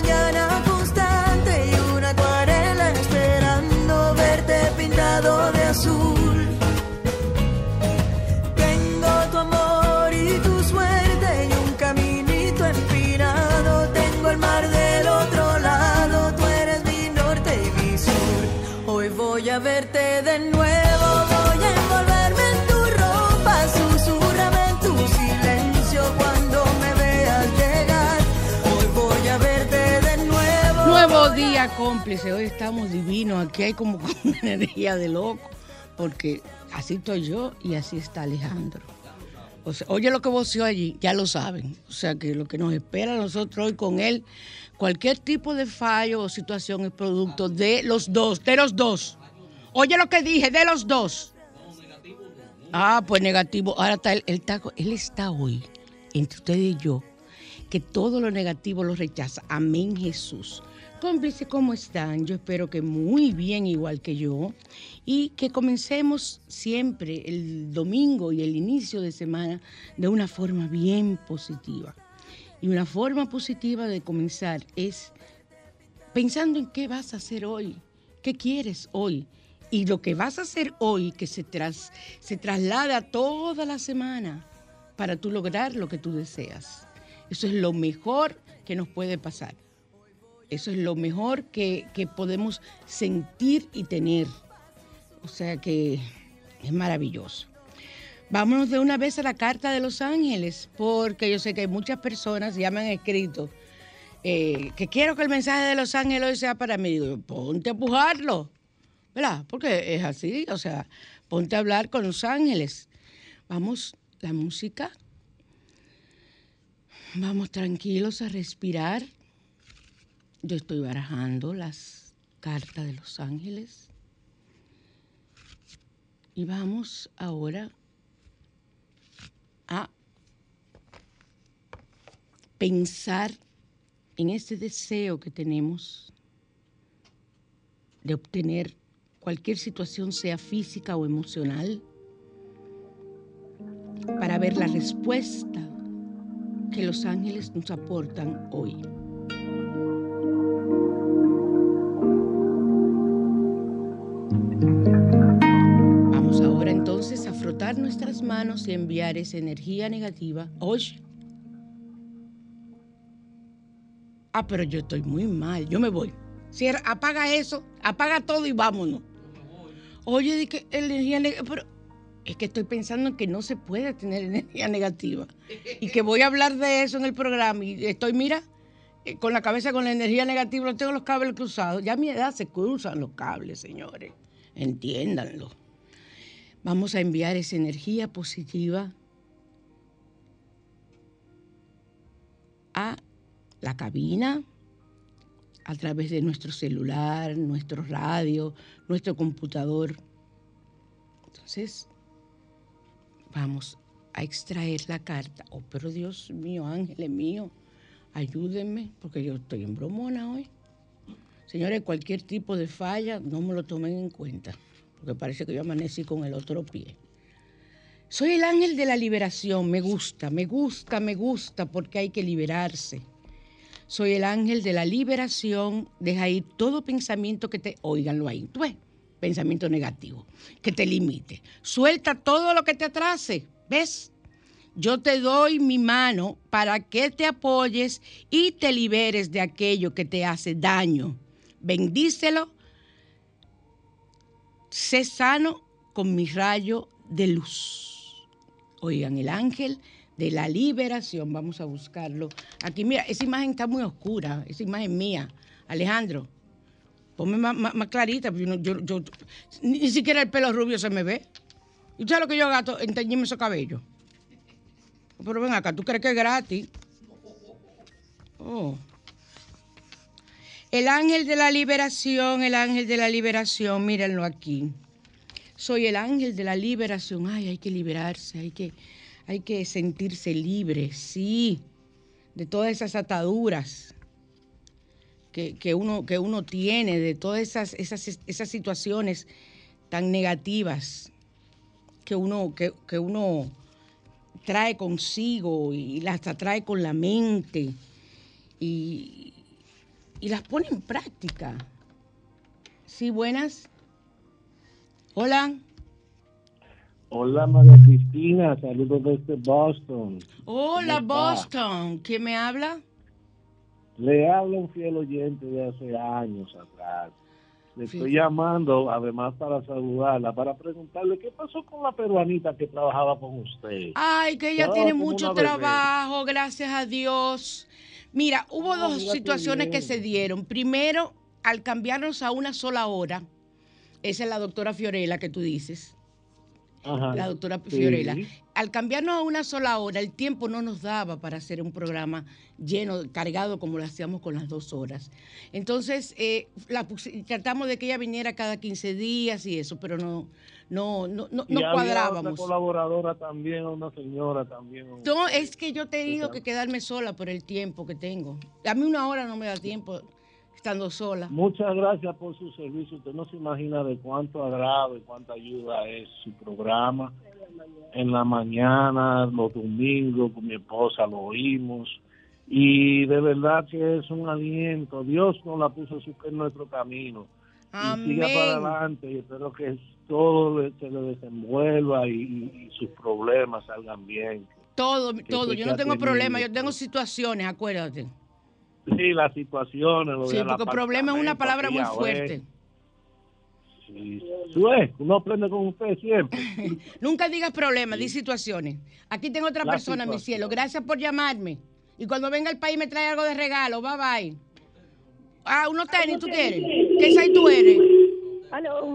Mañana día cómplice, hoy estamos divinos, aquí hay como una energía de loco, porque así estoy yo y así está Alejandro. O sea, oye lo que voció allí, ya lo saben. O sea que lo que nos espera a nosotros hoy con él, cualquier tipo de fallo o situación es producto de los dos, de los dos. Oye lo que dije, de los dos. Ah, pues negativo. Ahora está él, él él está hoy entre usted y yo, que todo lo negativo lo rechaza. Amén, Jesús. Cómplice, ¿cómo están? Yo espero que muy bien, igual que yo, y que comencemos siempre el domingo y el inicio de semana de una forma bien positiva. Y una forma positiva de comenzar es pensando en qué vas a hacer hoy, qué quieres hoy. Y lo que vas a hacer hoy, que se, tras, se traslada toda la semana para tú lograr lo que tú deseas. Eso es lo mejor que nos puede pasar. Eso es lo mejor que, podemos sentir y tener. O sea que es maravilloso. Vámonos de una vez a la Carta de los Ángeles, porque yo sé que hay muchas personas ya me han escrito eh, que quiero que el mensaje de los ángeles sea para mí. Digo, ponte a pujarlo, ¿verdad? Porque es así, o sea, ponte a hablar con los ángeles. Vamos, la música. Vamos tranquilos a respirar. Yo estoy barajando las cartas de los ángeles. Y vamos ahora a pensar en ese deseo que tenemos de obtener cualquier situación, sea física o emocional, para ver la respuesta que los ángeles nos aportan hoy. Nuestras manos y enviar esa energía negativa. Oye. Ah, pero yo estoy muy mal. Yo me voy. Cierra, apaga eso, apaga todo y vámonos. Oye, di que energía. Pero es que estoy pensando en que no se puede tener energía negativa. Y que voy a hablar de eso en el programa. Y estoy, mira, eh, con la cabeza con la energía negativa, tengo los cables cruzados. Ya a mi edad se cruzan los cables, señores. Entiéndanlo. Vamos a enviar esa energía positiva a la cabina a través de nuestro celular, nuestro radio, nuestro computador. Entonces, vamos a extraer la carta. Oh, pero Dios mío, ángeles mío, ayúdenme, porque yo estoy en bromona hoy. Señores, cualquier tipo de falla, no me lo tomen en cuenta, porque parece que yo amanecí con el otro pie. Soy el ángel de la liberación, me gusta, me gusta, me gusta, porque hay que liberarse. Soy el ángel de la liberación, deja ir todo pensamiento que te, oíganlo ahí, tú ves, pensamiento negativo, que te limite. Suelta todo lo que te atrase, ¿ves? Yo te doy mi mano para que te apoyes y te liberes de aquello que te hace daño. Bendícelo. Sé sano con mi rayo de luz. Oigan, el ángel de la liberación, vamos a buscarlo. Aquí, mira, esa imagen está muy oscura, esa imagen mía. Alejandro, ponme más, clarita, yo, yo, ni, siquiera el pelo rubio se me ve. ¿Y sabes lo que yo gasto en teñirme esos cabellos? Pero ven acá, ¿tú crees que es gratis? Oh. El ángel de la liberación, el ángel de la liberación, mírenlo aquí. Soy el ángel de la liberación. Ay, hay que liberarse, hay que, hay que sentirse libre, sí, de todas esas ataduras que, uno, que uno tiene, de todas esas, esas, esas situaciones tan negativas que uno, que, que uno trae consigo y las atrae con la mente y, las pone en práctica. Sí, buenas. Hola. Hola María Cristina, saludos desde Boston. Hola Boston, ¿quién me habla? Le habla un fiel oyente de hace años atrás. Le estoy llamando, además, para saludarla, para preguntarle qué pasó con la peruanita que trabajaba con usted. Ay, que ella tiene mucho trabajo, gracias a Dios. Mira, hubo dos situaciones que se dieron. Primero, al cambiarnos a una sola hora, esa es la doctora Fiorella que tú dices la doctora Fiorella. Al cambiarnos a una sola hora, el tiempo no nos daba para hacer un programa lleno, cargado como lo hacíamos con las dos horas. Entonces, eh, tratamos de que ella viniera cada 15 días y eso, pero no, no, no, no, no cuadrábamos. Una colaboradora también, una señora también. No, es que yo he tenido que quedarme sola por el tiempo que tengo. A mí una hora no me da tiempo estando sola. Muchas gracias por su servicio. Usted no se imagina de cuánto agrado y cuánta ayuda es su programa. En la mañana, los domingos, con mi esposa lo oímos. Y de verdad que es un aliento. Dios nos la puso en nuestro camino. Y siga para adelante. Y espero que todo se le desenvuelva y, sus problemas salgan bien. Todo, todo. Yo no tengo problemas, yo tengo situaciones, acuérdate. Sí, las situaciones. sí, porque problema es una palabra muy fuerte. Sí. uno aprende con usted siempre. Nunca digas problema, di situaciones. Aquí tengo otra persona, mi cielo. Gracias por llamarme. Y cuando venga al país me trae algo de regalo. Bye bye. Ah, unos tenis, ¿tú quieres? ¿Qué size tú eres?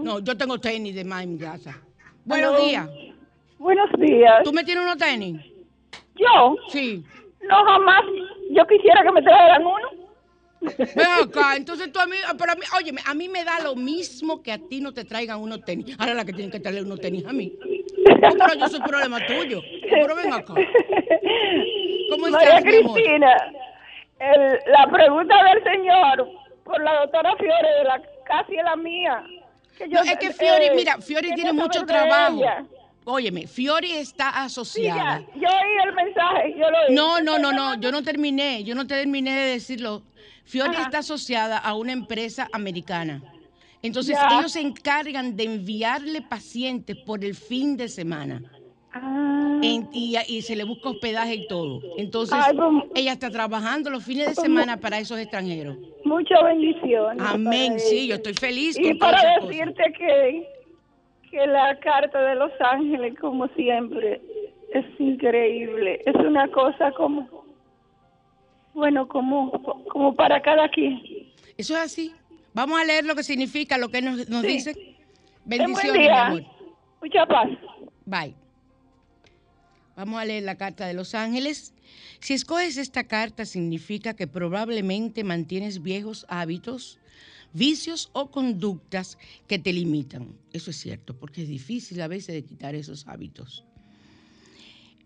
No, yo tengo tenis de más en mi casa. Buenos días. Buenos días. ¿Tú me tienes unos tenis? ¿Yo? Sí. No, jamás. Yo quisiera que me trajeran uno. Ven acá, entonces tú a mí, pero a mí, oye, a mí me da lo mismo que a ti no te traigan unos tenis. Ahora la que tienen que traerle unos tenis a mí. No, pero yo soy problema tuyo. Pero ven acá. ¿Cómo María Cristina, la pregunta del señor por la doctora Fiore, de la, casi la mía. no, es que Fiore, eh, mira, Fiore tiene mucho trabajo. Óyeme, Fiori está asociada. Sí, yo oí el mensaje, yo lo oí. No, no, no, no, yo no terminé, yo no terminé de decirlo. Fiori está asociada a una empresa americana. Entonces ellos se encargan de enviarle pacientes por el fin de semana. Ah. y, se le busca hospedaje y todo. Entonces, pues, ella está trabajando los fines de pues, semana para esos extranjeros. Muchas bendiciones. Amén, sí, yo estoy feliz. Y para decirte que, que la carta de Los Ángeles, como siempre, es increíble. Es una cosa como, bueno, como, como para cada quien. Eso es así. Vamos a leer lo que significa, lo que nos, nos dice. Bendiciones, mi amor. Mucha paz. Bye. Vamos a leer la carta de los ángeles. Si escoges esta carta significa que probablemente mantienes viejos hábitos, vicios o conductas que te limitan. Eso es cierto, porque es difícil a veces de quitar esos hábitos.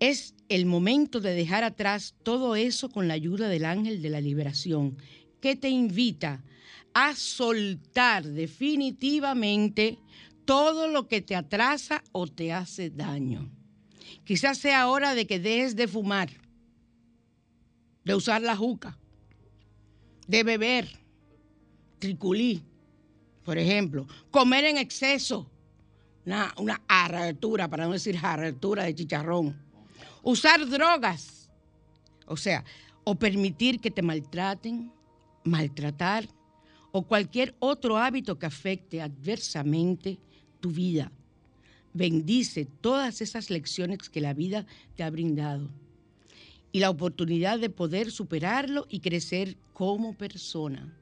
Es el momento de dejar atrás todo eso con la ayuda del ángel de la liberación, que te invita a soltar definitivamente todo lo que te atrasa o te hace daño. Quizás sea hora de que dejes de fumar, de usar la juca, de beber, triculí, por ejemplo, comer en exceso, una, una para no decir hartura de chicharrón, usar drogas, o sea, o permitir que te maltraten, maltratar, o cualquier otro hábito que afecte adversamente tu vida. Bendice todas esas lecciones que la vida te ha brindado y la oportunidad de poder superarlo y crecer como persona.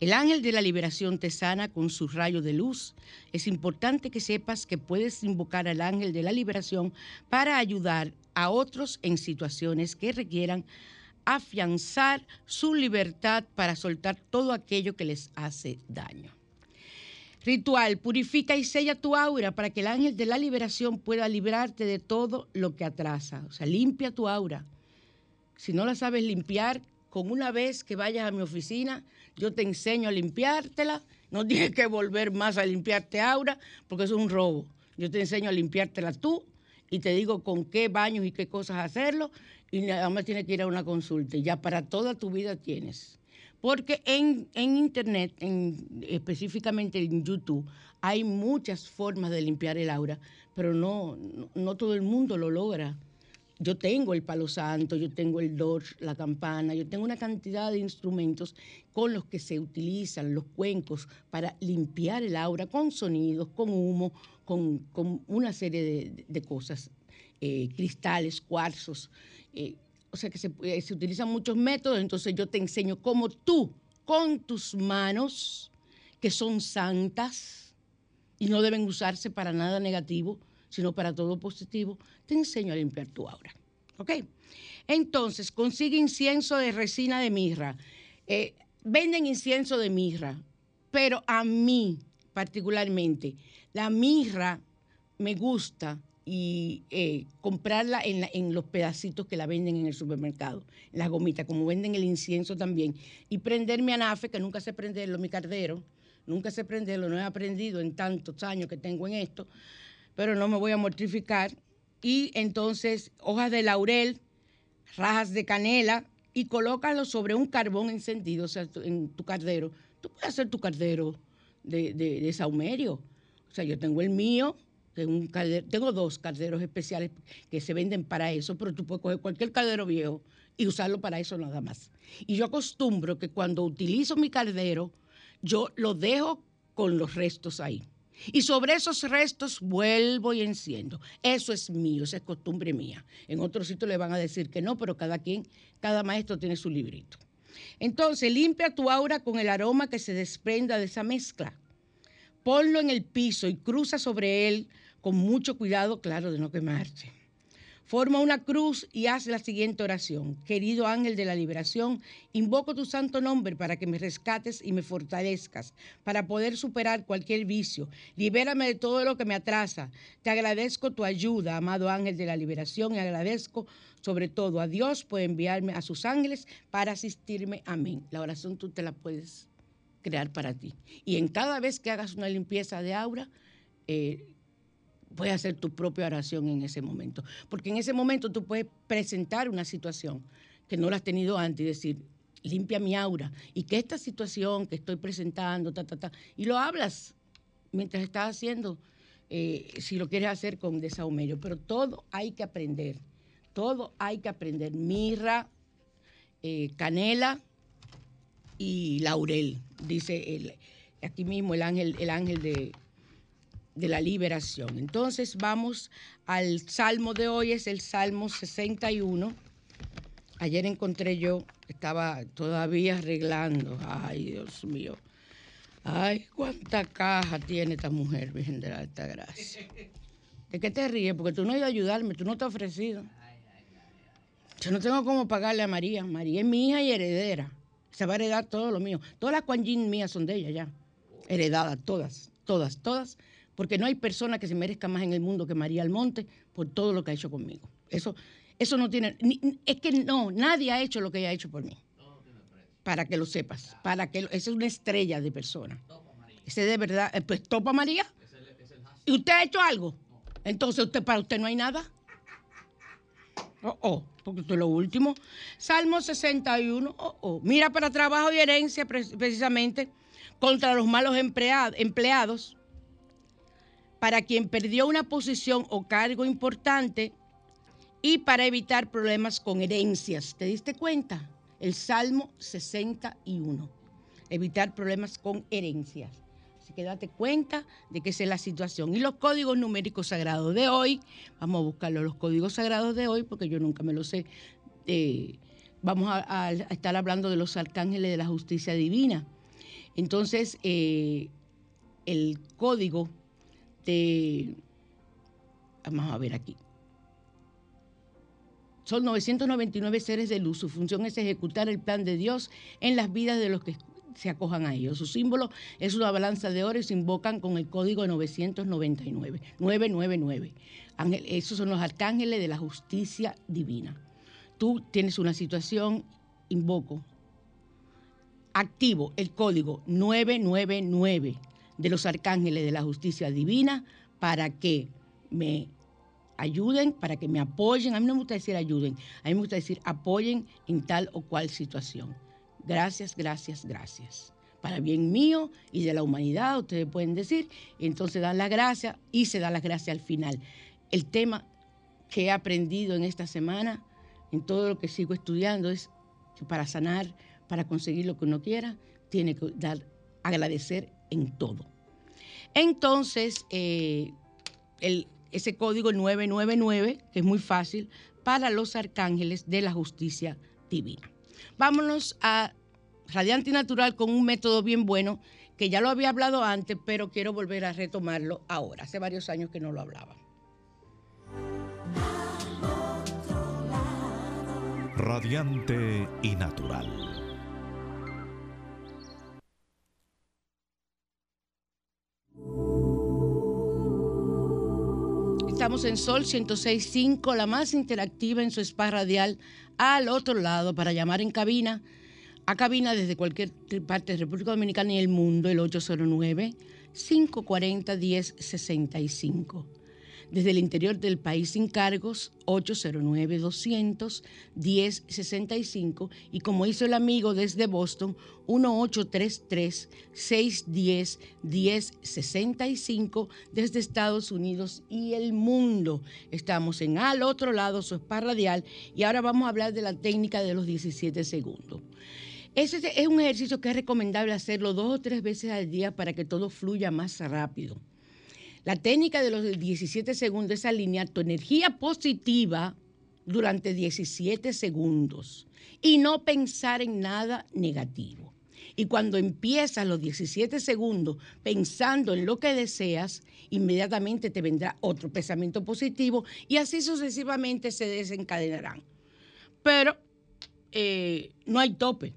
El ángel de la liberación te sana con su rayo de luz. Es importante que sepas que puedes invocar al ángel de la liberación para ayudar a otros en situaciones que requieran afianzar su libertad para soltar todo aquello que les hace daño. Ritual, purifica y sella tu aura para que el ángel de la liberación pueda librarte de todo lo que atrasa. O sea, limpia tu aura. Si no la sabes limpiar, con una vez que vayas a mi oficina, yo te enseño a limpiártela. No tienes que volver más a limpiarte aura, porque eso es un robo. Yo te enseño a limpiártela tú y te digo con qué baños y qué cosas hacerlo. Y nada más tienes que ir a una consulta. Ya para toda tu vida tienes. Porque en, Internet, en, específicamente en YouTube, hay muchas formas de limpiar el aura, pero no, no, todo el mundo lo logra. Yo tengo el palo santo, yo tengo el dorch, la campana, yo tengo una cantidad de instrumentos con los que se utilizan los cuencos para limpiar el aura con sonidos, con humo, con, una serie de, cosas, eh, cristales, cuarzos. Eh, o sea que eh, se, utilizan muchos métodos, entonces yo te enseño cómo tú, con tus manos, que son santas y no deben usarse para nada negativo, sino para todo positivo, te enseño a limpiar tu aura. ¿Ok? Entonces, consigue incienso de resina de mirra. Venden incienso de mirra, pero a mí particularmente, la mirra me gusta y eh, comprarla en, los pedacitos que la venden en el supermercado, en las gomitas, como venden el incienso también, y prender mi anafe, que nunca sé prenderlo, mi cardero, nunca sé prenderlo, no he aprendido en tantos años que tengo en esto, pero no me voy a mortificar. Y entonces hojas de laurel, rajas de canela, y colócalo sobre un carbón encendido, o sea, en tu cardero. Tú puedes hacer tu cardero de, de, de saumerio. O sea, yo tengo el mío, tengo dos calderos especiales que se venden para eso, pero tú puedes coger cualquier caldero viejo y usarlo para eso nada más. Y yo acostumbro que cuando utilizo mi caldero, yo lo dejo con los restos ahí. Y sobre esos restos vuelvo y enciendo. Eso es mío, esa es costumbre mía. En otros sitios le van a decir que no, pero cada quien, cada maestro tiene su librito. Entonces, limpia tu aura con el aroma que se desprenda de esa mezcla. Ponlo en el piso y cruza sobre él con mucho cuidado, claro, de no quemarse. Forma una cruz y haz la siguiente oración. Querido ángel de la liberación, invoco tu santo nombre para que me rescates y me fortalezcas, para poder superar cualquier vicio. Libérame de todo lo que me atrasa. Te agradezco tu ayuda, amado ángel de la liberación, y agradezco sobre todo a Dios por enviarme a sus ángeles para asistirme. Amén. La oración tú te la puedes crear para ti. Y en cada vez que hagas una limpieza de aura, eh, puedes hacer tu propia oración en ese momento. Porque en ese momento tú puedes presentar una situación que no la has tenido antes y decir, limpia mi aura. Y que esta situación que estoy presentando, ta, ta, ta, y lo hablas mientras estás haciendo eh, si lo quieres hacer con desahumerio. Pero todo hay que aprender. Todo hay que aprender. Mirra, eh, canela y laurel, dice el, aquí mismo el ángel, el ángel de, de la liberación. Entonces vamos al salmo de hoy, es el Salmo 61. Ayer encontré yo, estaba todavía arreglando. Ay, Dios mío. Ay, cuánta caja tiene esta mujer, Virgen de la Alta Gracia. ¿De qué te ríes? Porque tú no has ido a ayudarme, tú no te has ofrecido. Yo no tengo cómo pagarle a María. María es mi hija y heredera. Se va a heredar todo lo mío. Todas las cuanjin mías son de ella ya. Heredadas, todas, todas, todas. Porque no hay persona que se merezca más en el mundo que María Almonte por todo lo que ha hecho conmigo. Eso, eso no tiene. es que no, nadie ha hecho lo que ella ha hecho por mí. Para que lo sepas. Para que esa es una estrella de persona. Ese de verdad. Eh, pues topa María. ¿Y usted ha hecho algo? Entonces, usted, para usted no hay nada. Oh, oh, porque esto es lo último. Salmo 61, oh, oh. Mira para trabajo y herencia precisamente contra los malos empleados, para quien perdió una posición o cargo importante y para evitar problemas con herencias. ¿Te diste cuenta? El Salmo 61. Evitar problemas con herencias. Así que date cuenta de que esa es la situación. Y los códigos numéricos sagrados de hoy, vamos a buscarlo, los códigos sagrados de hoy, porque yo nunca me lo sé. Eh, vamos a, estar hablando de los arcángeles de la justicia divina. Entonces, eh, el código de... Vamos a ver aquí. Son 999 seres de luz. Su función es ejecutar el plan de Dios en las vidas de los que se acojan a ellos. Su símbolo es una balanza de oro y se invocan con el código 999. 999. esos son los arcángeles de la justicia divina. Tú tienes una situación, invoco. Activo el código 999 de los arcángeles de la justicia divina para que me ayuden, para que me apoyen. A mí no me gusta decir ayuden, a mí me gusta decir apoyen en tal o cual situación. Gracias, gracias, gracias. Para bien mío y de la humanidad, ustedes pueden decir, entonces dan las gracias y se da las gracias al final. El tema que he aprendido en esta semana, en todo lo que sigo estudiando, es que para sanar, para conseguir lo que uno quiera, tiene que dar, agradecer en todo. Entonces, eh, ese código 999, que es muy fácil, para los arcángeles de la justicia divina. Vámonos a Radiante y Natural con un método bien bueno, que ya lo había hablado antes, pero quiero volver a retomarlo ahora. Hace varios años que no lo hablaba. Radiante y Natural. Estamos en Sol 106.5, la más interactiva en su spa radial, al otro lado, para llamar en cabina a cabina desde cualquier parte de República Dominicana y el mundo, el 809-540-1065. Desde el interior del país sin cargos, 809-200-1065. Y como hizo el amigo desde Boston, 1833-610-1065 desde Estados Unidos y el mundo. Estamos en al otro lado, su spa radial, y ahora vamos a hablar de la técnica de los 17 segundos. Ese es un ejercicio que es recomendable hacerlo dos o tres veces al día para que todo fluya más rápido. La técnica de los 17 segundos es alinear tu energía positiva durante 17 segundos y no pensar en nada negativo. Y cuando empiezas los 17 segundos pensando en lo que deseas, inmediatamente te vendrá otro pensamiento positivo y así sucesivamente se desencadenarán. Pero eh, no hay tope.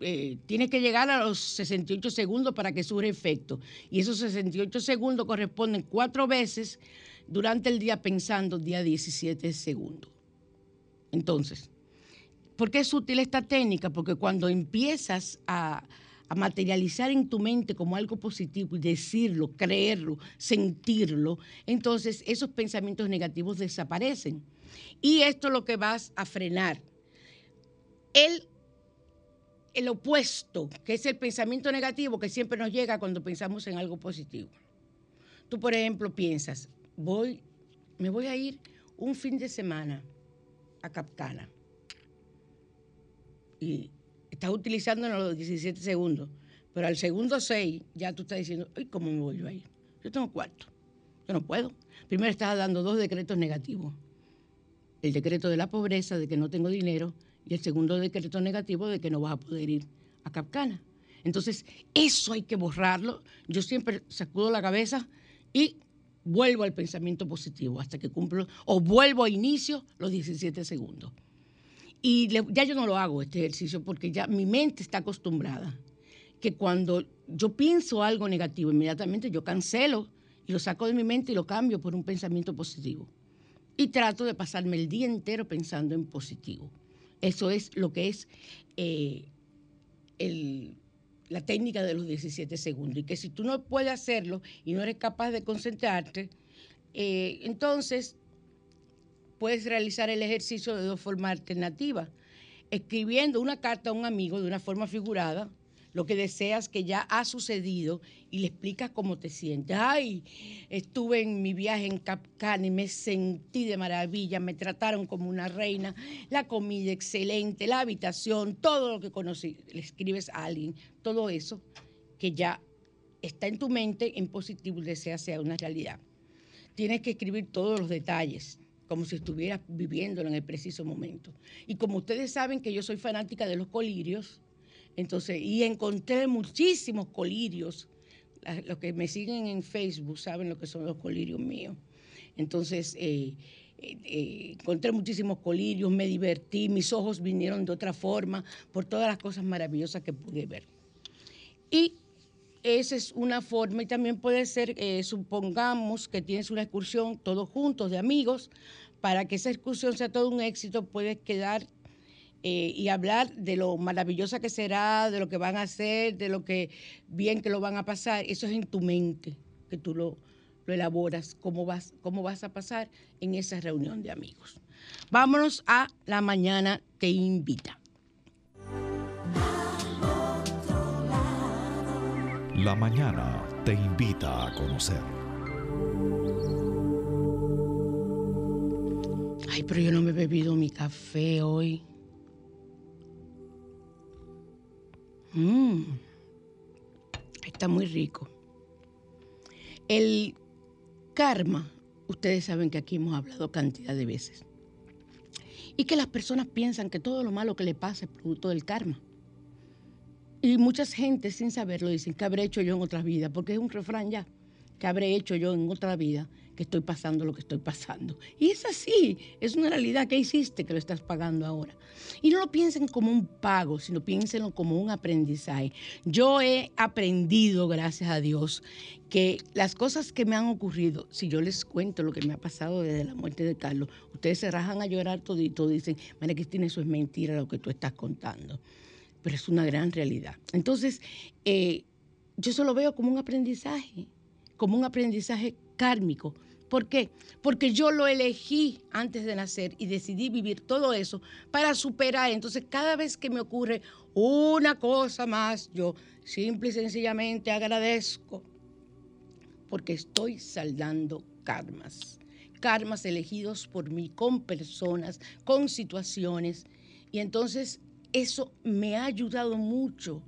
Eh, tiene que llegar a los 68 segundos para que surja efecto. Y esos 68 segundos corresponden cuatro veces durante el día pensando día 17 segundos. Entonces, ¿por qué es útil esta técnica? Porque cuando empiezas a, materializar en tu mente como algo positivo y decirlo, creerlo, sentirlo, entonces esos pensamientos negativos desaparecen. Y esto es lo que vas a frenar. El el opuesto, que es el pensamiento negativo que siempre nos llega cuando pensamos en algo positivo. Tú, por ejemplo, piensas, voy, me voy a ir un fin de semana a Capcana. Y estás utilizando los 17 segundos, pero al segundo 6 ya tú estás diciendo, ay, ¿cómo me voy yo ahí? Yo tengo cuarto, yo no puedo. Primero estás dando dos decretos negativos. El decreto de la pobreza, de que no tengo dinero, y el segundo decreto negativo de que no vas a poder ir a Capcana. Entonces, eso hay que borrarlo. Yo siempre sacudo la cabeza y vuelvo al pensamiento positivo hasta que cumplo, o vuelvo a inicio los 17 segundos. Y ya yo no lo hago este ejercicio porque ya mi mente está acostumbrada que cuando yo pienso algo negativo, inmediatamente yo cancelo y lo saco de mi mente y lo cambio por un pensamiento positivo. Y trato de pasarme el día entero pensando en positivo. Eso es lo que es eh, la técnica de los 17 segundos. Y que si tú no puedes hacerlo y no eres capaz de concentrarte, eh, entonces puedes realizar el ejercicio de dos formas alternativas. Escribiendo una carta a un amigo de una forma figurada, lo que deseas que ya ha sucedido y le explicas cómo te sientes. Ay, estuve en mi viaje en Capcán y me sentí de maravilla, me trataron como una reina, la comida excelente, la habitación, todo lo que conocí. Le escribes a alguien, todo eso que ya está en tu mente en positivo y deseas sea una realidad. Tienes que escribir todos los detalles como si estuvieras viviéndolo en el preciso momento. Y como ustedes saben que yo soy fanática de los colirios, entonces, y encontré muchísimos colirios. Los que me siguen en Facebook saben lo que son los colirios míos. Entonces, eh, eh, eh, encontré muchísimos colirios, me divertí, mis ojos vinieron de otra forma por todas las cosas maravillosas que pude ver. Y esa es una forma, y también puede ser, supongamos que tienes una excursión todos juntos de amigos, para que esa excursión sea todo un éxito, puedes quedar eh, y hablar de lo maravillosa que será, de lo que van a hacer, de lo que bien que lo van a pasar. Eso es en tu mente, que tú lo, lo elaboras, cómo vas, cómo vas a pasar en esa reunión de amigos. Vámonos a La Mañana Te Invita. La Mañana Te Invita a conocer. Ay, pero yo no me he bebido mi café hoy. Mmm, está muy rico. El karma, ustedes saben que aquí hemos hablado cantidad de veces. Y que las personas piensan que todo lo malo que le pasa es producto del karma. Y mucha gente sin saberlo dicen que habré hecho yo en otras vidas, porque es un refrán ya, que habré hecho yo en otra vida que estoy pasando lo que estoy pasando. Y es así, es una realidad que hiciste que lo estás pagando ahora. Y no lo piensen como un pago, sino piénsenlo como un aprendizaje. Yo he aprendido, gracias a Dios, que las cosas que me han ocurrido, si yo les cuento lo que me ha pasado desde la muerte de Carlos, ustedes se rajan a llorar todito, dicen, María Cristina, eso es mentira lo que tú estás contando. Pero es una gran realidad. Entonces, eh, yo solo veo como un aprendizaje, como un aprendizaje kármico ¿Por qué? Porque yo lo elegí antes de nacer y decidí vivir todo eso para superar. Entonces, cada vez que me ocurre una cosa más, yo simple y sencillamente agradezco porque estoy saldando karmas. Karmas elegidos por mí con personas, con situaciones. Y entonces eso me ha ayudado mucho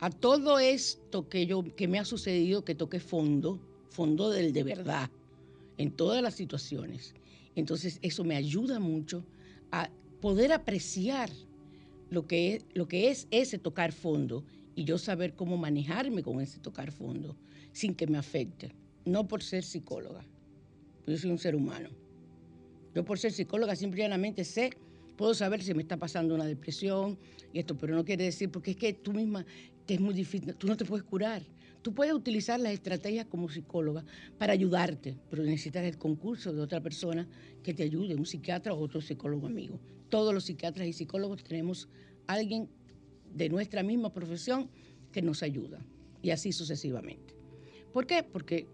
a todo esto que, yo, que me ha sucedido, que toque fondo, fondo del de verdad en todas las situaciones. Entonces eso me ayuda mucho a poder apreciar lo que es, lo que es ese tocar fondo y yo saber cómo manejarme con ese tocar fondo sin que me afecte. No por ser psicóloga, yo soy un ser humano. Yo por ser psicóloga simplemente sé, puedo saber si me está pasando una depresión y esto, pero no quiere decir, porque es que tú misma te es muy difícil, tú no te puedes curar. Tú puedes utilizar las estrategias como psicóloga para ayudarte, pero necesitas el concurso de otra persona que te ayude, un psiquiatra o otro psicólogo amigo. Todos los psiquiatras y psicólogos tenemos alguien de nuestra misma profesión que nos ayuda y así sucesivamente. ¿Por qué? Porque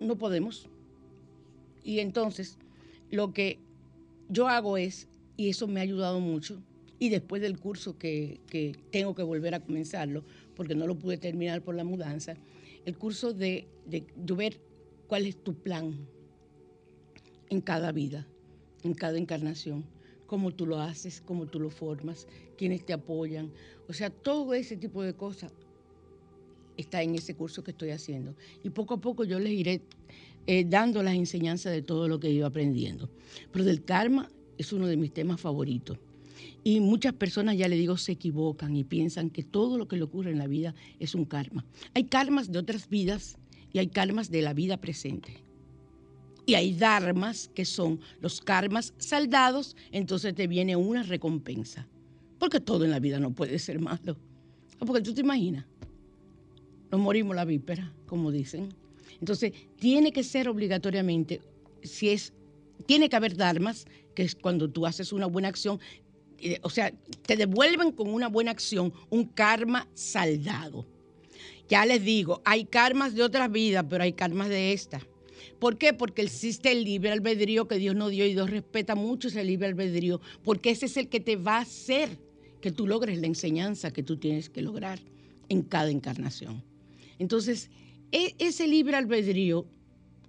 no podemos. Y entonces lo que yo hago es, y eso me ha ayudado mucho, y después del curso que, que tengo que volver a comenzarlo, porque no lo pude terminar por la mudanza, el curso de, de ver cuál es tu plan en cada vida, en cada encarnación, cómo tú lo haces, cómo tú lo formas, quiénes te apoyan. O sea, todo ese tipo de cosas está en ese curso que estoy haciendo. Y poco a poco yo les iré eh, dando las enseñanzas de todo lo que he ido aprendiendo. Pero del karma es uno de mis temas favoritos. Y muchas personas, ya le digo, se equivocan y piensan que todo lo que le ocurre en la vida es un karma. Hay karmas de otras vidas y hay karmas de la vida presente. Y hay dharmas que son los karmas saldados, entonces te viene una recompensa. Porque todo en la vida no puede ser malo. Porque tú te imaginas, nos morimos la víspera, como dicen. Entonces, tiene que ser obligatoriamente, si es, tiene que haber dharmas, que es cuando tú haces una buena acción, o sea, te devuelven con una buena acción un karma saldado. Ya les digo, hay karmas de otras vidas, pero hay karmas de esta. ¿Por qué? Porque existe el libre albedrío que Dios nos dio y Dios respeta mucho ese libre albedrío, porque ese es el que te va a hacer que tú logres la enseñanza que tú tienes que lograr en cada encarnación. Entonces, e, ese libre albedrío,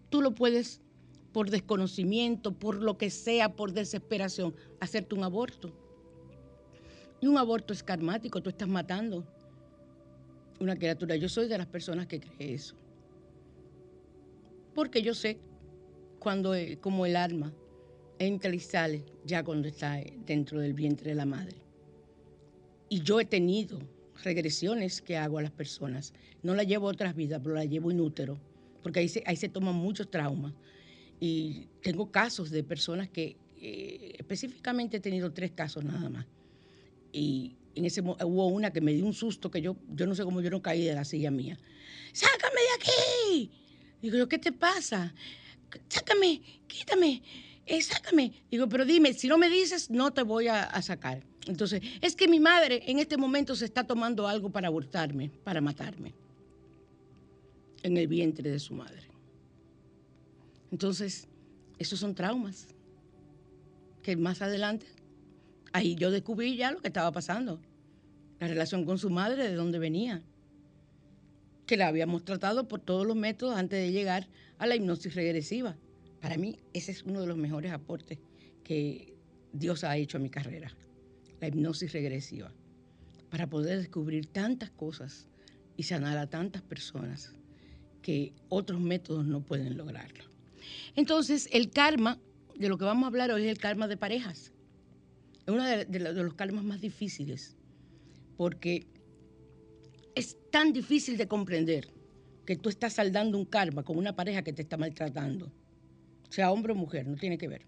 tú lo puedes, por desconocimiento, por lo que sea, por desesperación, hacerte un aborto. Y un aborto es karmático, tú estás matando una criatura. Yo soy de las personas que cree eso. Porque yo sé cuando, eh, como el alma entra y sale ya cuando está eh, dentro del vientre de la madre. Y yo he tenido regresiones que hago a las personas. No la llevo a otras vidas, pero la llevo en útero, porque ahí se, ahí se toman muchos traumas. Y tengo casos de personas que, eh, específicamente he tenido tres casos nada más. Y en ese hubo una que me dio un susto que yo, yo no sé cómo yo no caí de la silla mía. ¡Sácame de aquí! Digo yo, ¿qué te pasa? Sácame, quítame, eh, sácame. Digo, pero dime, si no me dices, no te voy a sacar. Entonces, es que mi madre en este momento se está tomando algo para abortarme, para matarme, en el vientre de su madre. Entonces, esos son traumas que más adelante, ahí yo descubrí ya lo que estaba pasando, la relación con su madre, de dónde venía, que la habíamos tratado por todos los métodos antes de llegar a la hipnosis regresiva. Para mí, ese es uno de los mejores aportes que Dios ha hecho a mi carrera la hipnosis regresiva, para poder descubrir tantas cosas y sanar a tantas personas que otros métodos no pueden lograrlo. Entonces, el karma, de lo que vamos a hablar hoy, es el karma de parejas. Es uno de, los karmas más difíciles, porque es tan difícil de comprender que tú estás saldando un karma con una pareja que te está maltratando, sea hombre o mujer, no tiene que ver,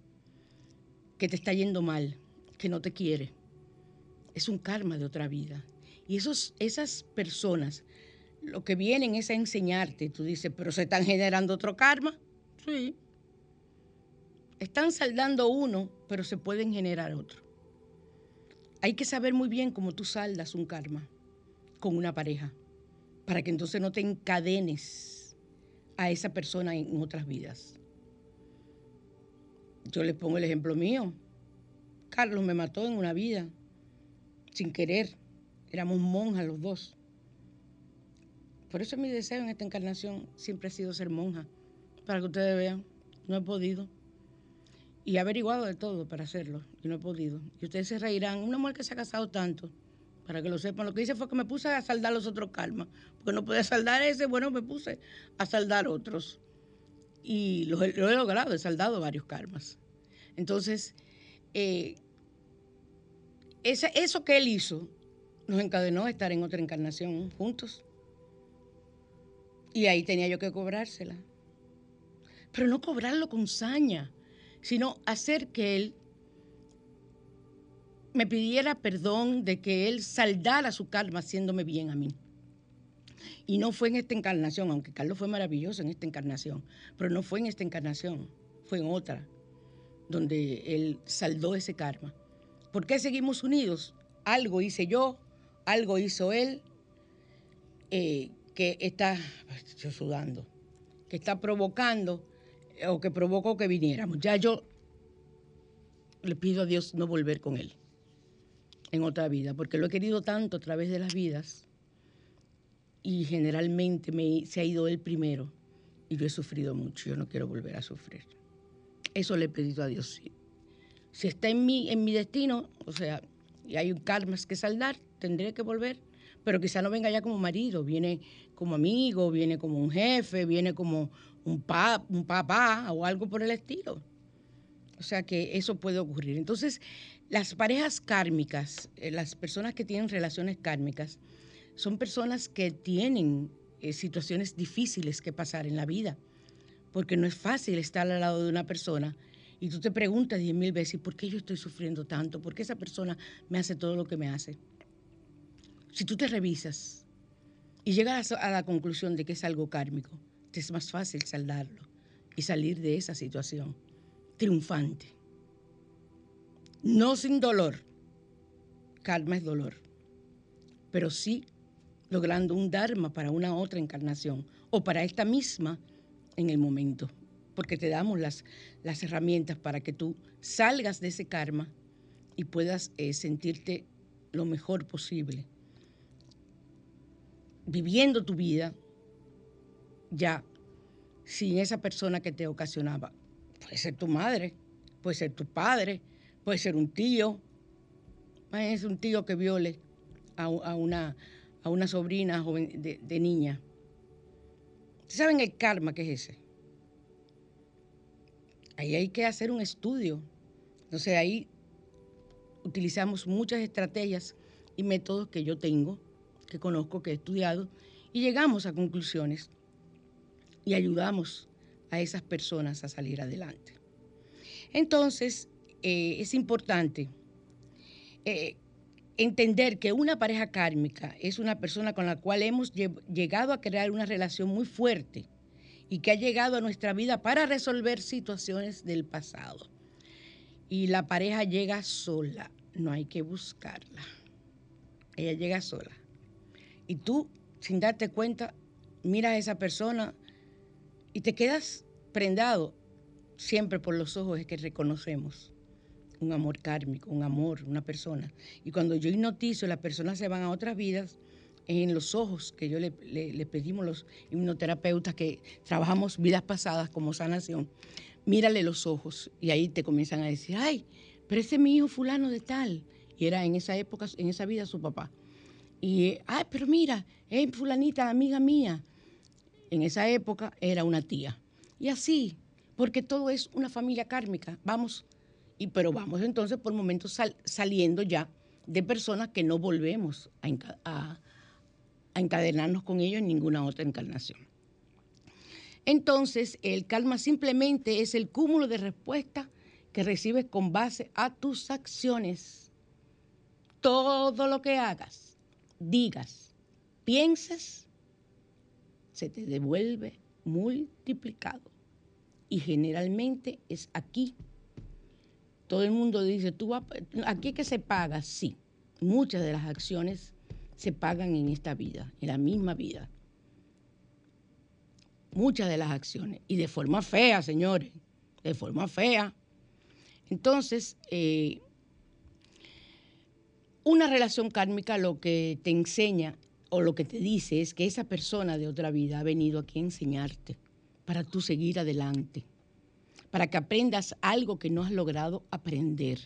que te está yendo mal, que no te quiere, es un karma de otra vida. Y esos, esas personas lo que vienen es a enseñarte. Tú dices, pero se están generando otro karma. Sí. Están saldando uno, pero se pueden generar otro. Hay que saber muy bien cómo tú saldas un karma con una pareja, para que entonces no te encadenes a esa persona en otras vidas. Yo les pongo el ejemplo mío. Carlos me mató en una vida sin querer. Éramos monjas los dos. Por eso mi deseo en esta encarnación siempre ha sido ser monja, para que ustedes vean. No he podido. Y he averiguado de todo para hacerlo, y no he podido. Y ustedes se reirán. Una mujer que se ha casado tanto, para que lo sepan, lo que hice fue que me puse a saldar los otros karmas. Porque no podía saldar ese, bueno, me puse a saldar otros. Y lo, he logrado, he saldado varios karmas. Entonces, eh, eso que él hizo nos encadenó a estar en otra encarnación juntos. Y ahí tenía yo que cobrársela. Pero no cobrarlo con saña, sino hacer que él me pidiera perdón de que él saldara su karma haciéndome bien a mí. Y no fue en esta encarnación, aunque Carlos fue maravilloso en esta encarnación, pero no fue en esta encarnación, fue en otra, donde él saldó ese karma. ¿Por qué seguimos unidos? Algo hice yo, algo hizo él, eh, que está, sudando, que está provocando o que provocó que viniéramos. Ya yo le pido a Dios no volver con él en otra vida, porque lo he querido tanto a través de las vidas y generalmente me, se ha ido él primero y yo he sufrido mucho, yo no quiero volver a sufrir. Eso le he pedido a Dios. Si, si está en mi, en mi destino, o sea, y hay un karma que saldar, tendré que volver, pero quizá no venga ya como marido, viene como amigo, viene como un jefe, viene como un, un papá o algo por el estilo. O sea que eso puede ocurrir. Entonces, las parejas kármicas, eh, las personas que tienen relaciones kármicas, son personas que tienen eh, situaciones difíciles que pasar en la vida, porque no es fácil estar al lado de una persona y tú te preguntas diez mil veces, ¿por qué yo estoy sufriendo tanto? ¿Por qué esa persona me hace todo lo que me hace? Si tú te revisas y llegas a la conclusión de que es algo kármico, es más fácil saldarlo y salir de esa situación triunfante. No sin dolor. Karma es dolor. Pero sí logrando un Dharma para una otra encarnación o para esta misma en el momento. Porque te damos las, las herramientas para que tú salgas de ese karma y puedas eh, sentirte lo mejor posible. Viviendo tu vida ya sin esa persona que te ocasionaba. Puede ser tu madre, puede ser tu padre, puede ser un tío. Es un tío que viole a, una, a una sobrina joven de, niña. ¿Ustedes saben el karma que es ese? Ahí hay que hacer un estudio. Entonces ahí utilizamos muchas estrategias y métodos que yo tengo, que conozco, que he estudiado, y llegamos a conclusiones y ayudamos a esas personas a salir adelante. Entonces, eh, es importante eh, entender que una pareja kármica es una persona con la cual hemos llegado a crear una relación muy fuerte y que ha llegado a nuestra vida para resolver situaciones del pasado. Y la pareja llega sola, no hay que buscarla. Ella llega sola. Y tú, sin darte cuenta, miras a esa persona y te quedas prendado siempre por los ojos es que reconocemos un amor kármico, un amor, una persona. Y cuando yo hipnotizo, las personas se van a otras vidas, en los ojos que yo le, pedimos los hipnoterapeutas que trabajamos vidas pasadas como sanación, mírale los ojos y ahí te comienzan a decir, ay, pero ese es mi hijo fulano de tal. Y era en esa época, en esa vida su papá. Y, ay, pero mira, es fulanita, amiga mía. En esa época era una tía. Y así, porque todo es una familia kármica. Vamos y, pero vamos entonces por momentos saliendo ya de personas que no volvemos a, encadenarnos con ellos en ninguna otra encarnación. Entonces, el karma simplemente es el cúmulo de respuestas que recibes con base a tus acciones. Todo lo que hagas, digas, pienses, se te devuelve multiplicado. Y generalmente es aquí todo el mundo dice, tú vas, aquí que se paga, sí. Muchas de las acciones se pagan en esta vida, en la misma vida. Muchas de las acciones. Y de forma fea, señores. De forma fea. Entonces, eh, una relación kármica lo que te enseña o lo que te dice es que esa persona de otra vida ha venido aquí a enseñarte para tú seguir adelante para que aprendas algo que no has logrado aprender.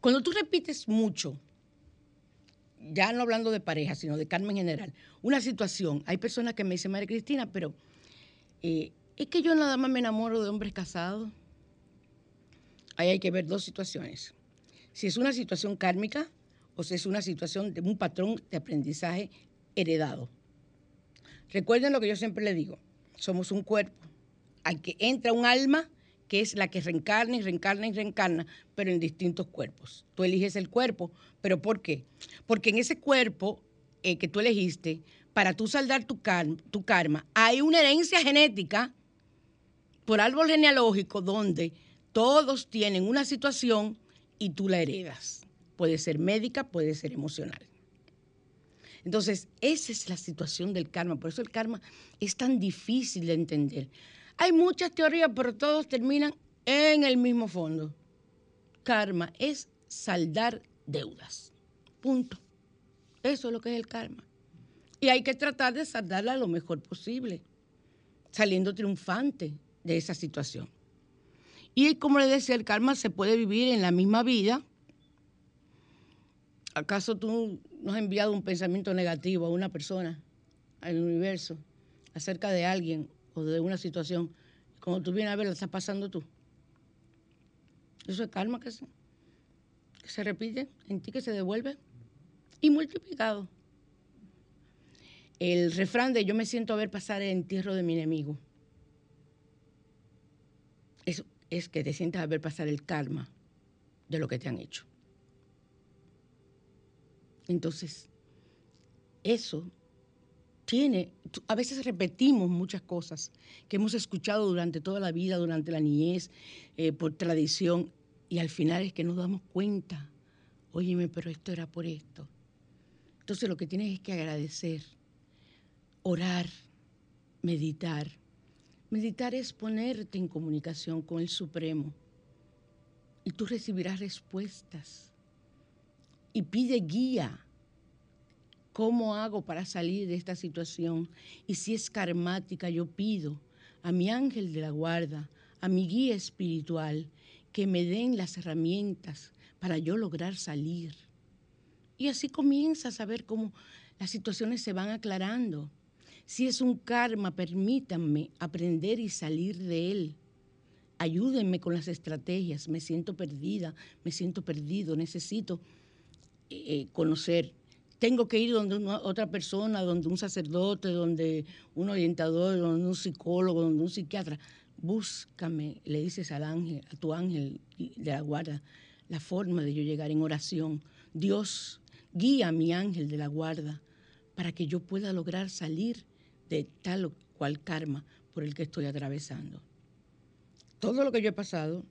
Cuando tú repites mucho, ya no hablando de pareja, sino de karma en general, una situación, hay personas que me dicen, María Cristina, pero eh, es que yo nada más me enamoro de hombres casados. Ahí hay que ver dos situaciones. Si es una situación kármica o si es una situación de un patrón de aprendizaje heredado. Recuerden lo que yo siempre le digo, somos un cuerpo al que entra un alma que es la que reencarna y reencarna y reencarna, pero en distintos cuerpos. Tú eliges el cuerpo, pero ¿por qué? Porque en ese cuerpo eh, que tú elegiste, para tú saldar tu, tu karma, hay una herencia genética por árbol genealógico donde todos tienen una situación y tú la heredas. Puede ser médica, puede ser emocional. Entonces, esa es la situación del karma. Por eso el karma es tan difícil de entender. Hay muchas teorías, pero todos terminan en el mismo fondo. Karma es saldar deudas. Punto. Eso es lo que es el karma. Y hay que tratar de saldarla lo mejor posible. saliendo triunfante de esa situación. Y como le decía, el karma se puede vivir en la misma vida. ¿Acaso tú nos has enviado un pensamiento negativo a una persona, al universo, acerca de alguien o de una situación? Cuando tú vienes a ver, la estás pasando tú. Eso es karma que se, repite en ti, que se devuelve y multiplicado. El refrán de yo me siento a ver pasar el entierro de mi enemigo. Eso es que te sientas a ver pasar el karma de lo que te han hecho. Entonces, eso tiene, a veces repetimos muchas cosas que hemos escuchado durante toda la vida, durante la niñez, eh, por tradición, y al final es que nos damos cuenta, óyeme, pero esto era por esto. Entonces lo que tienes es que agradecer, orar, meditar. Meditar es ponerte en comunicación con el Supremo y tú recibirás respuestas. Y pide guía ¿Cómo hago para salir de esta situación? Y si es karmática, yo pido a mi ángel de la guarda, a mi guía espiritual, que me den las herramientas para yo lograr salir. Y así comienzas a ver cómo las situaciones se van aclarando. Si es un karma, permítanme aprender y salir de él. Ayúdenme con las estrategias. Me siento perdida, me siento perdido, necesito eh, conocer tengo que ir donde otra persona, donde un sacerdote, donde un orientador, donde un psicólogo, donde un psiquiatra. Búscame, le dices al ángel, a tu ángel de la guarda, la forma de yo llegar en oración. Dios, guía a mi ángel de la guarda para que yo pueda lograr salir de tal o cual karma por el que estoy atravesando. Todo lo que yo he pasado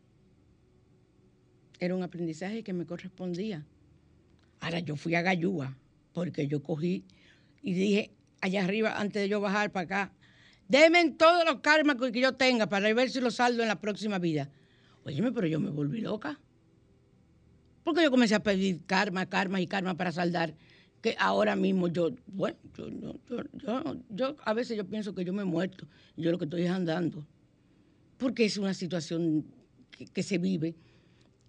era un aprendizaje que me correspondía. Ahora yo fui a Gallúa porque yo cogí y dije allá arriba, antes de yo bajar para acá, denme todos los karmas que yo tenga para ver si los saldo en la próxima vida. Óyeme, pero yo me volví loca. Porque yo comencé a pedir karma, karma y karma para saldar. Que ahora mismo yo, bueno, yo, yo, a veces yo pienso que yo me he muerto. Yo lo que estoy es andando. Porque es una situación que se vive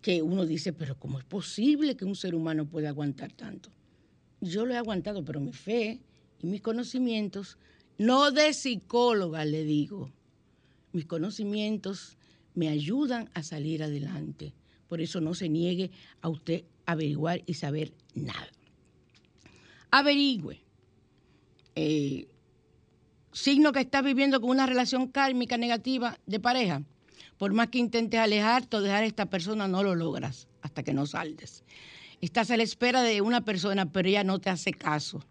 que uno dice, pero ¿cómo es posible que un ser humano pueda aguantar tanto? yo lo he aguantado, pero mi fe y mis conocimientos, no de psicóloga le digo, mis conocimientos me ayudan a salir adelante. Por eso no se niegue a usted averiguar y saber nada. Averigüe. Eh, signo que estás viviendo con una relación kármica negativa de pareja. Por más que intentes alejarte o dejar a esta persona, no lo logras hasta que no saldes. Estás a la espera de una persona, pero ella no te hace caso.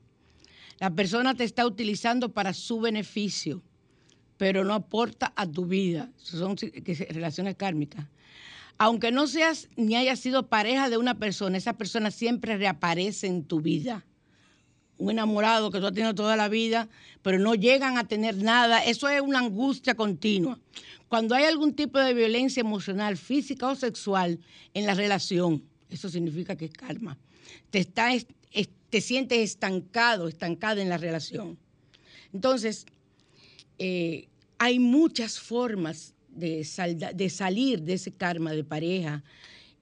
La persona te está utilizando para su beneficio, pero no aporta a tu vida. Son relaciones kármicas. Aunque no seas ni hayas sido pareja de una persona, esa persona siempre reaparece en tu vida. Un enamorado que tú has tenido toda la vida, pero no llegan a tener nada. Eso es una angustia continua. Cuando hay algún tipo de violencia emocional, física o sexual en la relación, eso significa que es karma. Te, está, te sientes estancado, estancada en la relación. Entonces, eh, hay muchas formas de, de, salir de ese karma de pareja,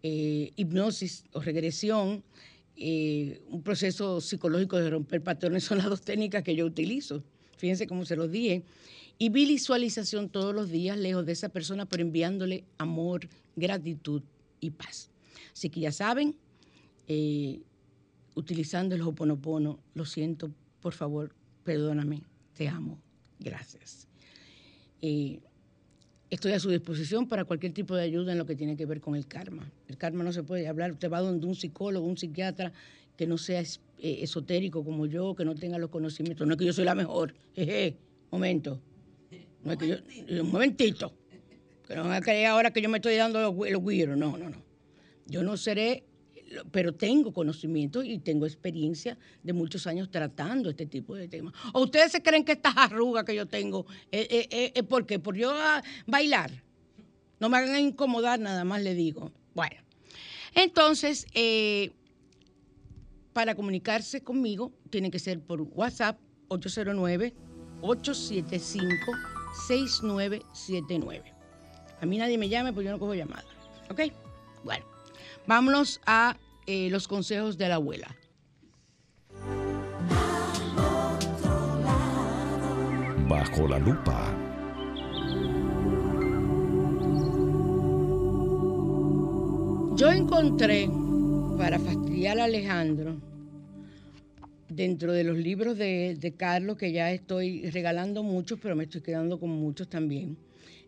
eh, hipnosis o regresión, eh, un proceso psicológico de romper patrones son las dos técnicas que yo utilizo. Fíjense cómo se los dije. Y visualización todos los días lejos de esa persona, pero enviándole amor, gratitud y paz. Así que ya saben, eh, utilizando el Hoponopono, lo siento, por favor, perdóname, te amo, gracias. Eh, estoy a su disposición para cualquier tipo de ayuda en lo que tiene que ver con el karma. El karma no se puede hablar, usted va donde un psicólogo, un psiquiatra que no sea eh, esotérico como yo, que no tenga los conocimientos. No es que yo soy la mejor, jeje, momento. No es que yo, un momentito. Que no van a creer ahora que yo me estoy dando los, los no, no, no. Yo no seré, pero tengo conocimiento y tengo experiencia de muchos años tratando este tipo de temas. ¿O ustedes se creen que estas arrugas que yo tengo es eh, eh, eh, por qué? ¿Por yo bailar? No me hagan incomodar, nada más le digo. Bueno, entonces, para comunicarse conmigo, tiene que ser por WhatsApp 809 875 6979. A mí nadie me llame porque yo no cojo llamada. ¿Ok? Bueno, vámonos a eh, los consejos de la abuela. Bajo la lupa. Yo encontré, para fastidiar a Alejandro, dentro de los libros de, de Carlos, que ya estoy regalando muchos, pero me estoy quedando con muchos también,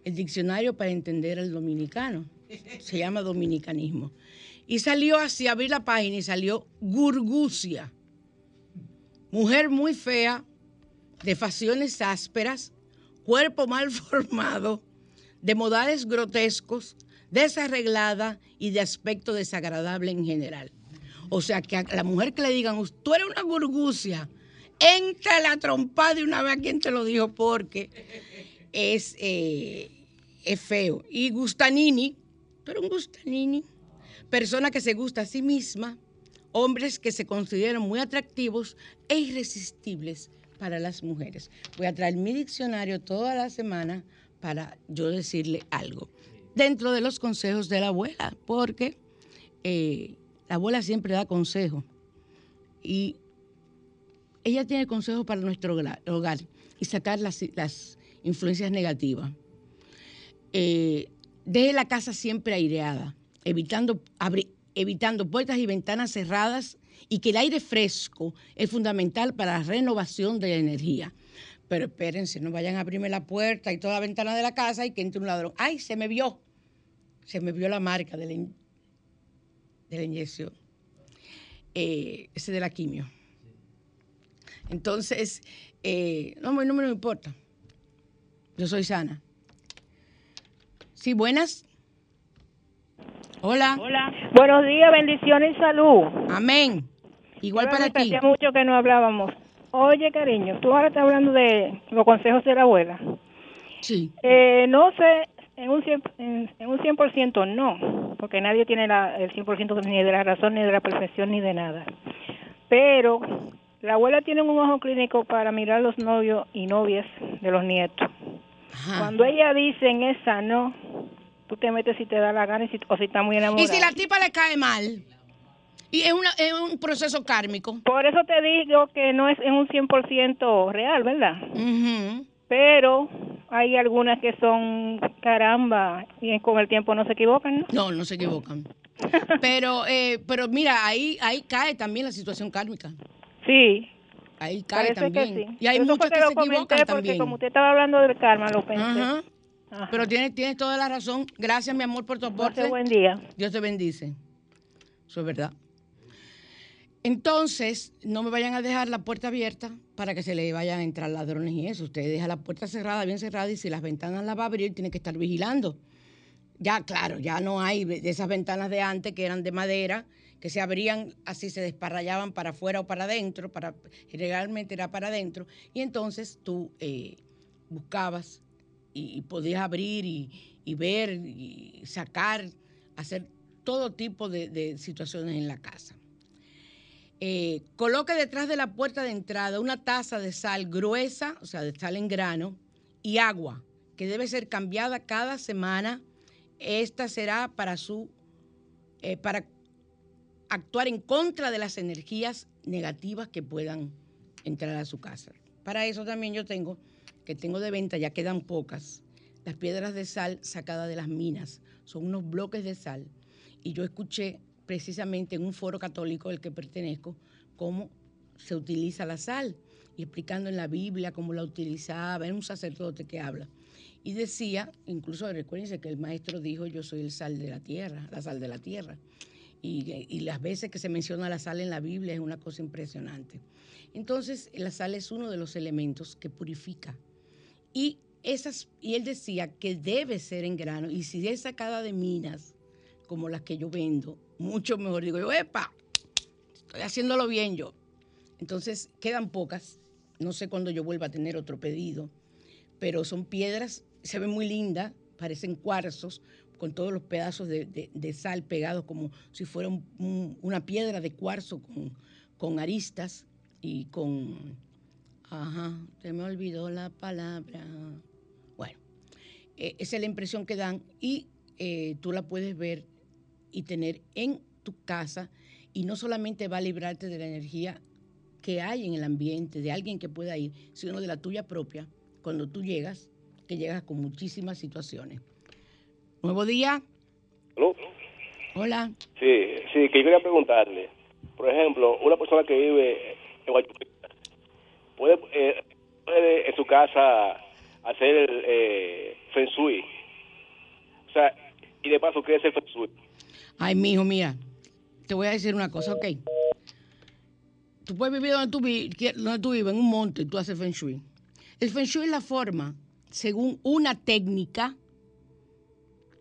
el diccionario para entender al dominicano. Se llama dominicanismo. Y salió así, abrí la página y salió Gurgucia. Mujer muy fea, de facciones ásperas, cuerpo mal formado, de modales grotescos, desarreglada y de aspecto desagradable en general. O sea, que a la mujer que le digan, tú eres una gurgucia, entra la trompada de una vez a quien te lo dijo porque es, eh, es feo. Y Gustanini, tú eres un Gustanini, persona que se gusta a sí misma, hombres que se consideran muy atractivos e irresistibles para las mujeres. Voy a traer mi diccionario toda la semana para yo decirle algo dentro de los consejos de la abuela, porque eh, la abuela siempre da consejos y ella tiene consejos para nuestro hogar y sacar las, las influencias negativas. Eh, deje la casa siempre aireada, evitando, evitando puertas y ventanas cerradas y que el aire fresco es fundamental para la renovación de la energía. Pero espérense, no vayan a abrirme la puerta y toda la ventana de la casa y que entre un ladrón. ¡Ay, se me vio! Se me vio la marca de la, la inyección. Eh, ese de la quimio. Entonces, eh, no, no me importa. Yo soy sana. Sí, buenas. Hola. Hola. Buenos días, bendiciones y salud. Amén. Igual para ti. Hacía mucho que no hablábamos. Oye, cariño, tú ahora estás hablando de los consejos de la abuela. Sí. Eh, no sé, en un 100%, en, en un 100% no, porque nadie tiene la, el 100% ni de la razón, ni de la perfección, ni de nada. Pero la abuela tiene un ojo clínico para mirar los novios y novias de los nietos. Ajá. Cuando ella dice en esa no, tú te metes si te da la gana y si, o si está muy enamorada. Y si la tipa le cae mal, y es, una, es un proceso kármico. Por eso te digo que no es en un 100% real, ¿verdad? Ujú. Pero hay algunas que son caramba y con el tiempo no se equivocan, ¿no? No, no se equivocan. pero, eh, pero mira, ahí, ahí cae también la situación kármica. Sí, Ahí cae parece también. que sí. Y hay Eso muchos que lo se equivocan porque también. como usted estaba hablando del karma, lo pensé. Ajá. Ajá. Pero tienes, tienes toda la razón. Gracias, mi amor, por tu aporte. Buen día. Dios te bendice. Eso es verdad. Entonces, no me vayan a dejar la puerta abierta para que se le vayan a entrar ladrones y eso. Usted deja la puerta cerrada, bien cerrada, y si las ventanas las va a abrir, tiene que estar vigilando. Ya, claro, ya no hay de esas ventanas de antes que eran de madera, que se abrían así, se desparrallaban para afuera o para adentro, para, generalmente era para adentro, y entonces tú eh, buscabas y, y podías abrir y, ver y sacar, hacer todo tipo de, de situaciones en la casa. Eh, coloque detrás de la puerta de entrada una taza de sal gruesa, o sea, de sal en grano, y agua, que debe ser cambiada cada semana. Esta será para su eh, para actuar en contra de las energías negativas que puedan entrar a su casa. Para eso también yo tengo, que tengo de venta, ya quedan pocas, las piedras de sal sacadas de las minas. Son unos bloques de sal. Y yo escuché precisamente en un foro católico al que pertenezco cómo se utiliza la sal y explicando en la Biblia cómo la utilizaba, era un sacerdote que habla. Y decía, incluso recuérdense que el maestro dijo, yo soy el sal de la tierra, la sal de la tierra. Y, y las veces que se menciona la sal en la Biblia es una cosa impresionante. Entonces, la sal es uno de los elementos que purifica. Y, esas, y él decía que debe ser en grano, y si es sacada de minas, como las que yo vendo, mucho mejor. Digo yo, epa, estoy haciéndolo bien yo. Entonces, quedan pocas. No sé cuándo yo vuelva a tener otro pedido, pero son piedras, se ven muy lindas, parecen cuarzos, con todos los pedazos de, de- sal pegados como si fuera un- un- una piedra de cuarzo con, con aristas y con... Ajá, se me olvidó la palabra. eh, esa es la impresión que dan y eh, tú la puedes ver y tener en tu casa y no solamente va a librarte de la energía que hay en el ambiente, de alguien que pueda ir, sino de la tuya propia, cuando tú llegas, que llegas con muchísimas situaciones. Nuevo día. ¿Aló? Hola. Sí, sí, que yo quería preguntarle. Por ejemplo, una persona que vive en ¿puede, eh, puede en su casa hacer el eh, feng shui? O sea, y de paso, ¿qué es el feng shui? Ay, mijo, mira, te voy a decir una cosa, ¿ok? Tú puedes vivir donde tú, donde tú vives, en un monte, tú haces feng shui. El feng shui es la forma, según una técnica,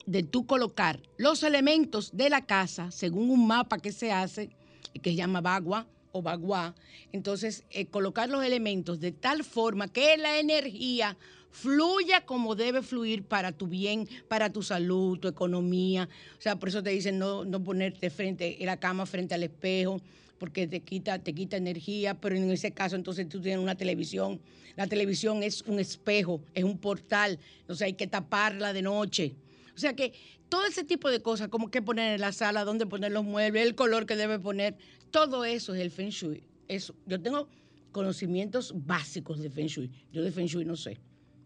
de tú colocar los elementos de la casa, según un mapa que se hace, que se llama bagua o bagua. Entonces, eh, colocar los elementos de tal forma que la energía fluya como debe fluir para tu bien, para tu salud, tu economía. O sea, por eso te dicen no, no ponerte frente en la cama frente al espejo, porque te quita, te quita energía, pero en ese caso entonces tú tienes una televisión. La televisión es un espejo, es un portal, entonces hay que taparla de noche. O sea que todo ese tipo de cosas, como qué poner en la sala, dónde poner los muebles, el color que debe poner, todo eso es el Feng Shui. Yo tengo conocimientos básicos de Feng Shui. Yo de Feng Shui no sé.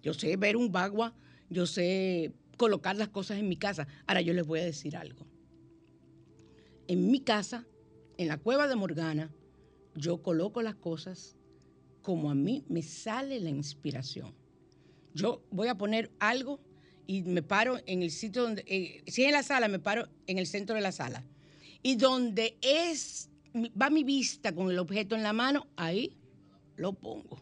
Yo sé ver un bagua, yo sé colocar las cosas en mi casa. Ahora yo les voy a decir algo. En mi casa, en la cueva de Morgana, yo coloco las cosas como a mí me sale la inspiración. Yo voy a poner algo y me paro en el sitio donde, eh, si es en la sala, me paro en el centro de la sala. Y donde es, va mi vista con el objeto en la mano, ahí lo pongo.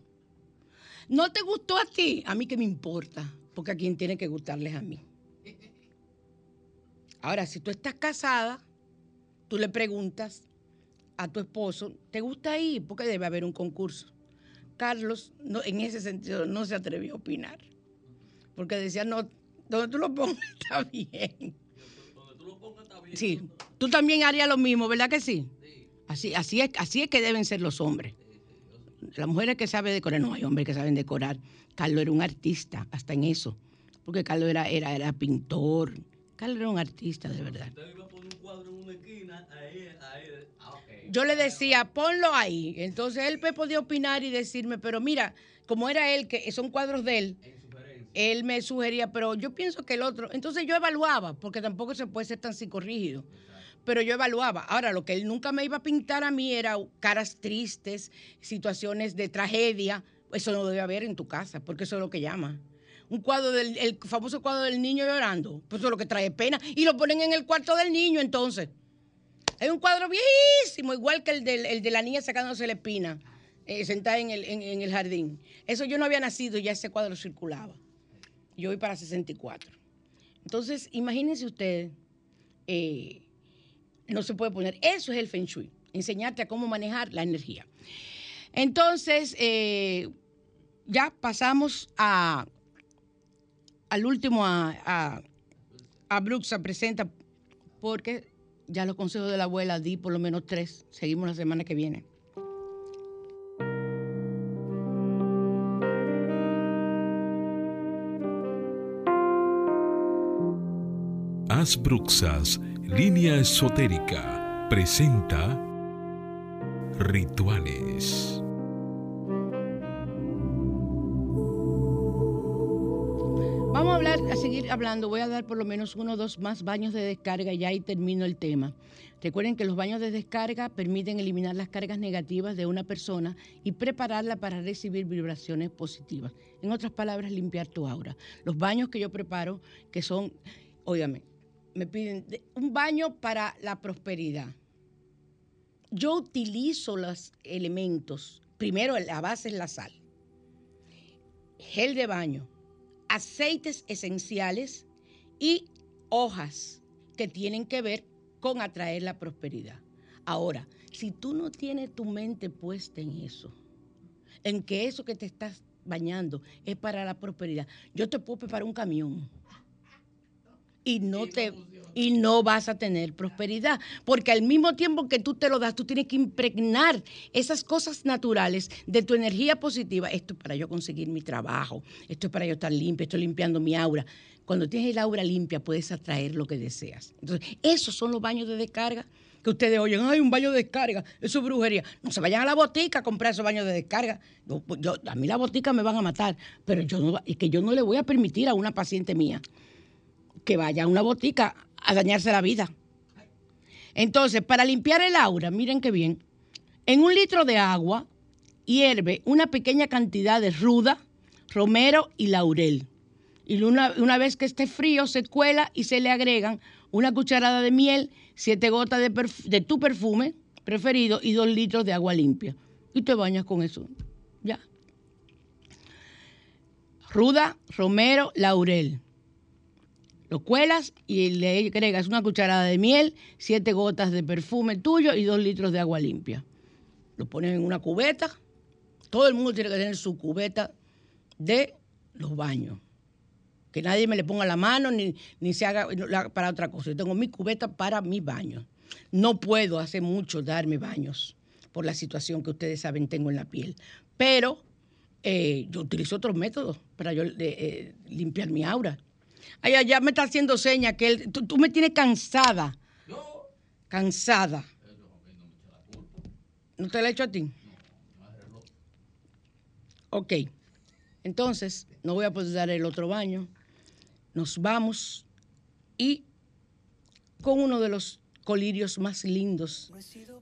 ¿No te gustó a ti? A mí que me importa, porque a quien tiene que gustarles a mí. Ahora, si tú estás casada, tú le preguntas a tu esposo, ¿te gusta ir? Porque debe haber un concurso. Carlos, no, en ese sentido, no se atrevió a opinar. Porque decía, no, donde tú lo pongas está bien. Sí, tú también harías lo mismo, ¿verdad que sí? Así, así, es, así es que deben ser los hombres. Las mujeres que saben decorar, no hay hombres que saben decorar. Carlos era un artista, hasta en eso. Porque Carlos era, era, era pintor. Carlos era un artista, de verdad. Yo le decía, ponlo ahí. Entonces él me podía opinar y decirme, pero mira, como era él, que son cuadros de él, él me sugería, pero yo pienso que el otro. Entonces yo evaluaba, porque tampoco se puede ser tan psicorrígido. Pero yo evaluaba. Ahora, lo que él nunca me iba a pintar a mí era caras tristes, situaciones de tragedia. Eso no debe haber en tu casa, porque eso es lo que llama. Un cuadro del el famoso cuadro del niño llorando, pues eso es lo que trae pena. Y lo ponen en el cuarto del niño, entonces. Hay un cuadro viejísimo, igual que el, de la niña sacándose la espina, eh, sentada en el, en el jardín. Eso yo no había nacido y ya ese cuadro circulaba. Yo voy para 64. Entonces, imagínense ustedes, eh, no se puede poner. Eso es el Feng Shui, enseñarte a cómo manejar la energía. Entonces, eh, ya pasamos a, al último, a, a, Bruxa Presenta, porque ya los consejos de la abuela di por lo menos tres. Seguimos la semana que viene. Asbruxas, línea esotérica, presenta Rituales. Vamos a hablar, a seguir hablando. Voy a dar por lo menos uno o dos más baños de descarga y ahí termino el tema. Recuerden que los baños de descarga permiten eliminar las cargas negativas de una persona y prepararla para recibir vibraciones positivas. En otras palabras, limpiar tu aura. Los baños que yo preparo, que son, óigame, me piden de- un baño para la prosperidad. Yo utilizo los elementos. Primero, la base es la sal. Gel de baño, aceites esenciales y hojas que tienen que ver con atraer la prosperidad. Ahora, si tú no tienes tu mente puesta en eso, en que eso que te estás bañando es para la prosperidad, yo te puedo preparar un camión. Y no te y no vas a tener prosperidad, porque al mismo tiempo que tú te lo das, tú tienes que impregnar esas cosas naturales de tu energía positiva. Esto es para yo conseguir mi trabajo, esto es para yo estar limpia, estoy limpiando mi aura. Cuando tienes el aura limpia, puedes atraer lo que deseas. Entonces, esos son los baños de descarga que ustedes oyen, hay un baño de descarga, eso es brujería. No se vayan a la botica a comprar esos baños de descarga. Yo- yo- a mí la botica me van a matar, pero yo no, es que yo no le voy a permitir a una paciente mía que vaya a una botica a dañarse la vida. Entonces, para limpiar el aura, miren qué bien, en un litro de agua hierve una pequeña cantidad de ruda, romero y laurel. Y una, una vez que esté frío, se cuela y se le agregan una cucharada de miel, siete gotas de, de tu perfume preferido y dos litros de agua limpia. Y te bañas con eso. Ya. Ruda, romero, laurel. Lo cuelas y le agregas una cucharada de miel, siete gotas de perfume tuyo y dos litros de agua limpia. Lo pones en una cubeta. Todo el mundo tiene que tener su cubeta de los baños. Que nadie me le ponga la mano ni, ni se haga para otra cosa. Yo tengo mi cubeta para mis baños. No puedo hace mucho darme baños por la situación que ustedes saben tengo en la piel. Pero eh, yo utilizo otros métodos para yo eh, eh, limpiar mi aura. Ay, ya me está haciendo señas que él, tú, tú me tienes cansada. Cansada. ¿No te la he hecho a ti? Ok. Entonces, no voy a poder dar el otro baño. Nos vamos y con uno de los colirios más lindos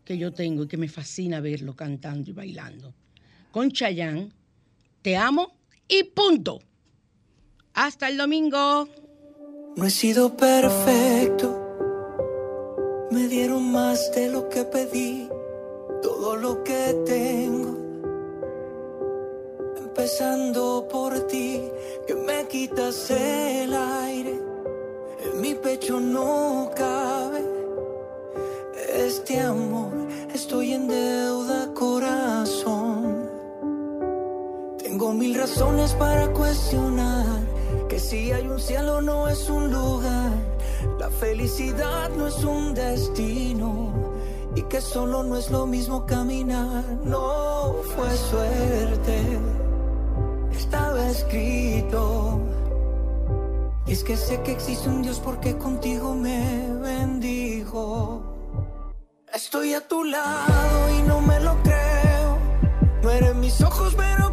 que yo tengo y que me fascina verlo cantando y bailando. Con Chayán, te amo y punto. Hasta el domingo. No he sido perfecto. Me dieron más de lo que pedí. Todo lo que tengo. Empezando por ti, que me quitas el aire. En mi pecho no cabe este amor. Estoy en deuda, corazón. Tengo mil razones para cuestionar si hay un cielo no es un lugar, la felicidad no es un destino y que solo no es lo mismo caminar, no fue suerte, estaba escrito. Y es que sé que existe un Dios porque contigo me bendijo. Estoy a tu lado y no me lo creo. No eres mis ojos, pero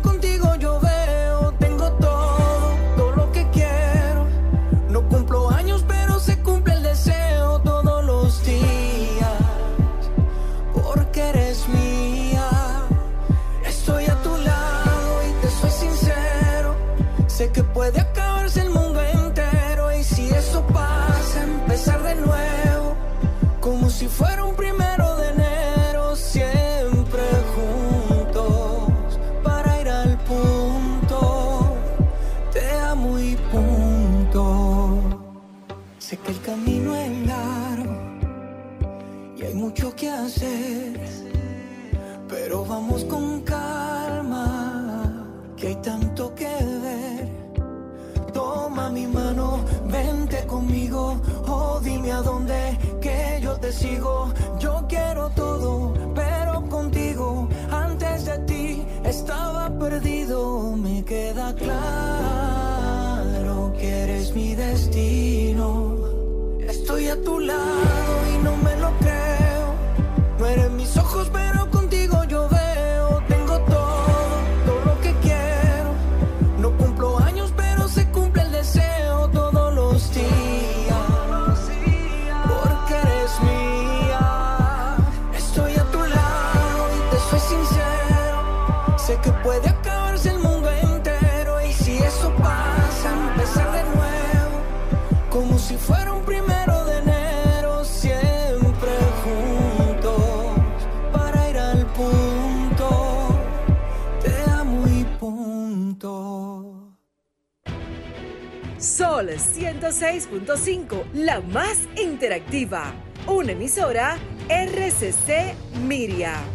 106.5, la más interactiva. Una emisora RCC Miria.